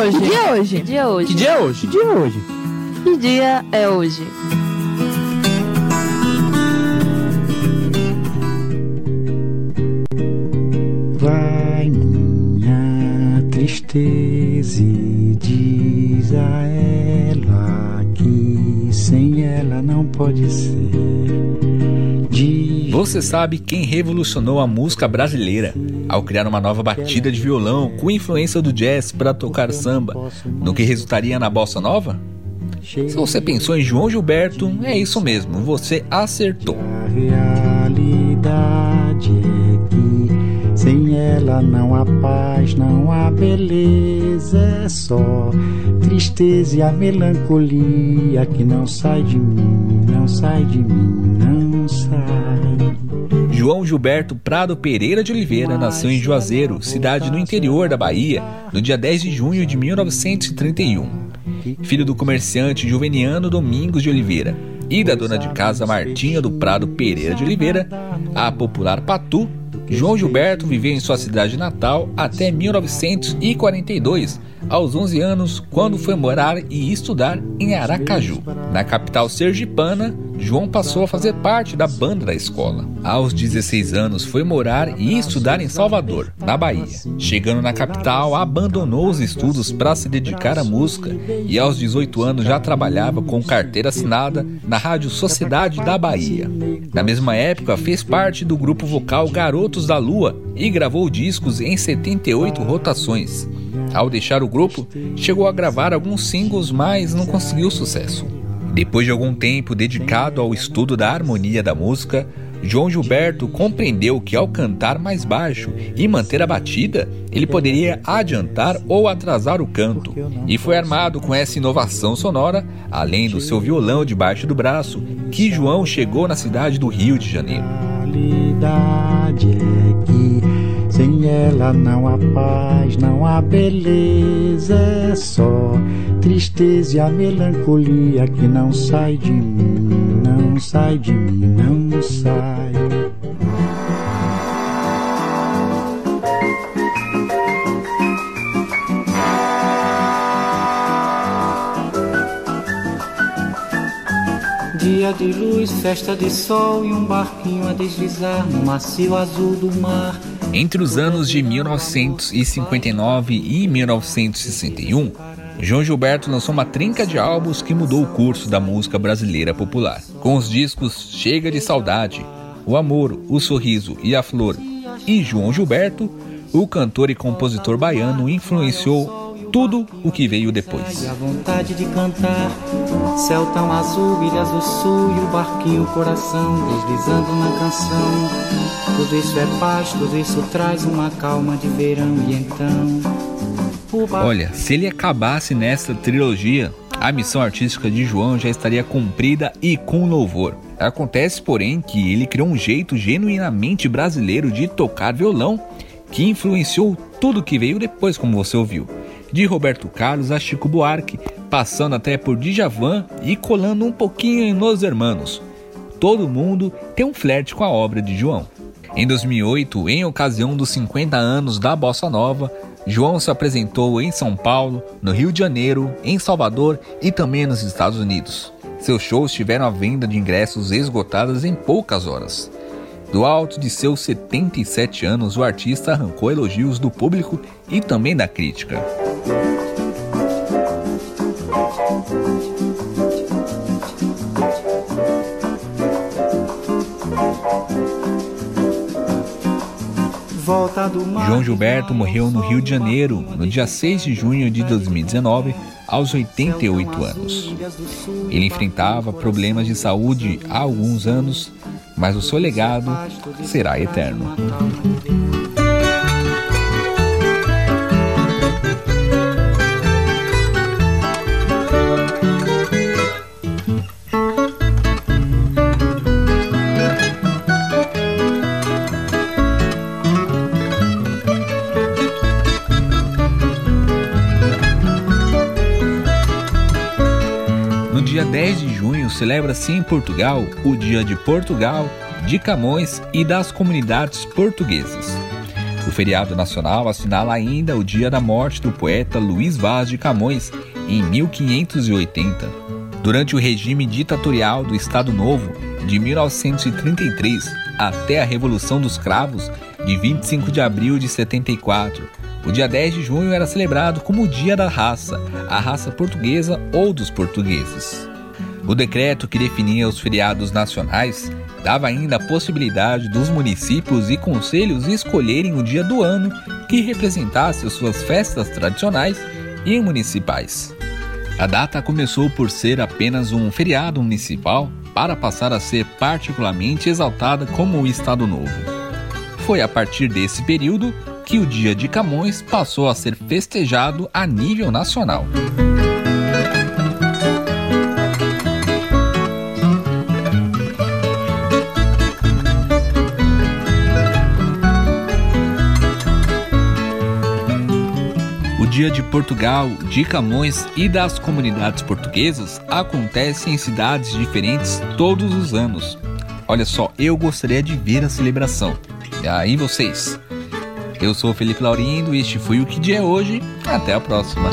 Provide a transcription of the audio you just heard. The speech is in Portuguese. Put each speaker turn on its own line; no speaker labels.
hoje?
Que dia é hoje?
Que dia é hoje?
Que dia é hoje?
Que dia é hoje?
Que dia é hoje?
Vai minha tristeza e diz a ela que sem ela não pode ser. Diz
Você sabe quem revolucionou a música brasileira ao criar uma nova batida de violão com influência do jazz para tocar samba, no que resultaria na bossa nova? Se você pensou em João Gilberto, é isso mesmo, você acertou.
A realidade é que sem ela não há paz, não há beleza, é só tristeza e a melancolia que não sai de mim, não sai de mim.
João Gilberto Prado Pereira de Oliveira nasceu em Juazeiro, cidade no interior da Bahia, no dia 10 de junho de 1931. Filho do comerciante Juveniano Domingos de Oliveira e da dona de casa Martinha do Prado Pereira de Oliveira, a popular Patu, João Gilberto viveu em sua cidade natal até 1942, aos 11 anos, quando foi morar e estudar em Aracaju. Na capital sergipana, João passou a fazer parte da banda da escola. Aos 16 anos, foi morar e estudar em Salvador, na Bahia. Chegando na capital, abandonou os estudos para se dedicar à música e aos 18 anos já trabalhava com carteira assinada na Rádio Sociedade da Bahia. Na mesma época, fez parte do grupo vocal Garotos da Lua e gravou discos em 78 rotações. Ao deixar o grupo, chegou a gravar alguns singles, mas não conseguiu sucesso. Depois de algum tempo dedicado ao estudo da harmonia da música, João Gilberto compreendeu que ao cantar mais baixo e manter a batida, ele poderia adiantar ou atrasar o canto, e foi armado com essa inovação sonora, além do seu violão debaixo do braço, que João chegou na cidade do Rio de Janeiro.
Realidade é que sem ela não há paz, não há beleza, é só tristeza e a melancolia que não sai de mim, não sai de mim, não sai.
De luz, festa de sol e um barquinho a deslizar no macio azul do mar.
Entre os anos de 1959 e 1961, João Gilberto lançou uma trinca de álbuns que mudou o curso da música brasileira popular. Com os discos Chega de Saudade, O Amor, O Sorriso e a Flor e João Gilberto, o cantor e compositor baiano influenciou tudo o que veio depois.
A vontade de cantar, céu tão azul, ilhas do sul e o barquinho coração deslizando na canção. Tudo isso é paz, tudo isso traz uma calma de verão e então.
Olha, se ele acabasse nessa trilogia, a missão artística de João já estaria cumprida e com louvor. Acontece, porém, que ele criou um jeito genuinamente brasileiro de tocar violão que influenciou tudo que veio depois, como você ouviu. De Roberto Carlos a Chico Buarque, passando até por Djavan e colando um pouquinho em Los Hermanos. Todo mundo tem um flerte com a obra de João. Em 2008, em ocasião dos 50 anos da Bossa Nova, João se apresentou em São Paulo, no Rio de Janeiro, em Salvador e também nos Estados Unidos. Seus shows tiveram a venda de ingressos esgotadas em poucas horas. Do alto de seus 77 anos, o artista arrancou elogios do público e também da crítica. João Gilberto morreu no Rio de Janeiro no dia 6 de junho de 2019, aos 88 anos. Ele enfrentava problemas de saúde há alguns anos, mas o seu legado será eterno. 10 de junho celebra-se em Portugal o Dia de Portugal, de Camões e das comunidades portuguesas. O feriado nacional assinala ainda o dia da morte do poeta Luiz Vaz de Camões, em 1580. Durante o regime ditatorial do Estado Novo, de 1933 até a Revolução dos Cravos, de 25 de abril de 74, o dia 10 de junho era celebrado como o Dia da Raça, a raça portuguesa ou dos portugueses. O decreto que definia os feriados nacionais dava ainda a possibilidade dos municípios e conselhos escolherem o dia do ano que representasse as suas festas tradicionais e municipais. A data começou por ser apenas um feriado municipal para passar a ser particularmente exaltada como o Estado Novo. Foi a partir desse período que o Dia de Camões passou a ser festejado a nível nacional. Dia de Portugal, de Camões e das comunidades portuguesas acontece em cidades diferentes todos os anos. Olha só, eu gostaria de ver a celebração. E aí vocês? Eu sou Felipe Laurindo e este foi o Que Dia é Hoje. Até a próxima.